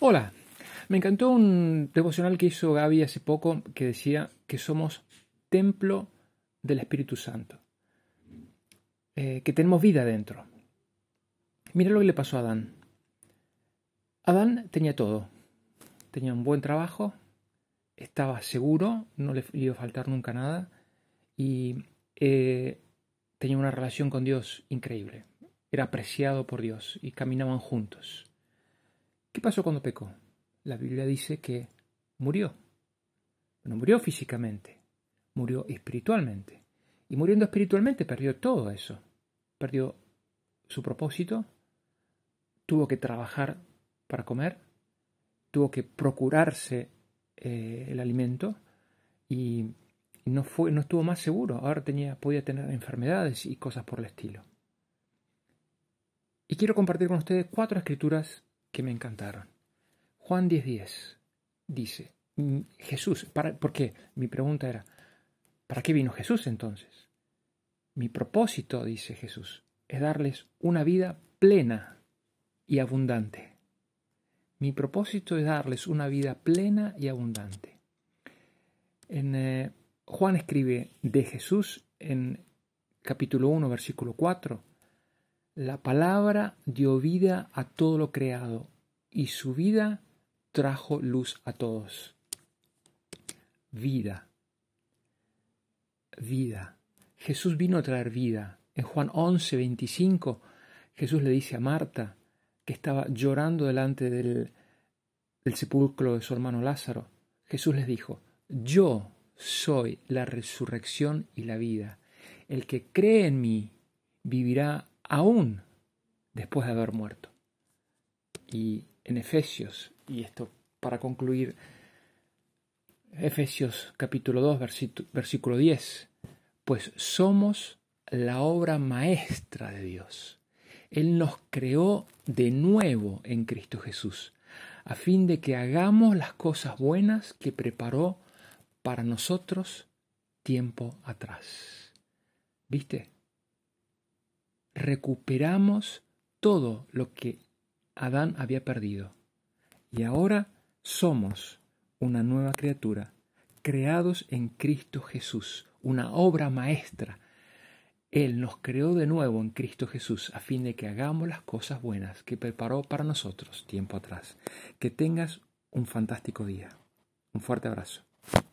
Hola, me encantó un devocional que hizo Gaby hace poco que decía que somos templo del Espíritu Santo, eh, que tenemos vida dentro. Mira lo que le pasó a Adán. Adán tenía todo, tenía un buen trabajo, estaba seguro, no le iba a faltar nunca nada y eh, tenía una relación con Dios increíble. Era apreciado por Dios y caminaban juntos. ¿Qué pasó cuando pecó? La Biblia dice que murió. No murió físicamente, murió espiritualmente. Y muriendo espiritualmente perdió todo eso. Perdió su propósito, tuvo que trabajar para comer, tuvo que procurarse eh, el alimento y no, fue, no estuvo más seguro. Ahora tenía, podía tener enfermedades y cosas por el estilo. Y quiero compartir con ustedes cuatro escrituras que me encantaron. Juan 10:10 dice, mm, Jesús, ¿para, ¿por qué? Mi pregunta era, ¿para qué vino Jesús entonces? Mi propósito, dice Jesús, es darles una vida plena y abundante. Mi propósito es darles una vida plena y abundante. En, eh, Juan escribe de Jesús en capítulo 1, versículo 4, la palabra dio vida a todo lo creado y su vida trajo luz a todos. Vida. Vida. Jesús vino a traer vida. En Juan 11, 25, Jesús le dice a Marta, que estaba llorando delante del, sepulcro de su hermano Lázaro, Jesús les dijo, yo soy la resurrección y la vida. El que cree en mí vivirá aún después de haber muerto. Y en Efesios, y esto para concluir, Efesios capítulo 2, versículo 10, pues somos la obra maestra de Dios. Él nos creó de nuevo en Cristo Jesús, a fin de que hagamos las cosas buenas que preparó para nosotros tiempo atrás. ¿Viste? Recuperamos todo lo que Adán había perdido. Y ahora somos una nueva criatura, creados en Cristo Jesús, una obra maestra. Él nos creó de nuevo en Cristo Jesús a fin de que hagamos las cosas buenas que preparó para nosotros tiempo atrás. Que tengas un fantástico día. Un fuerte abrazo.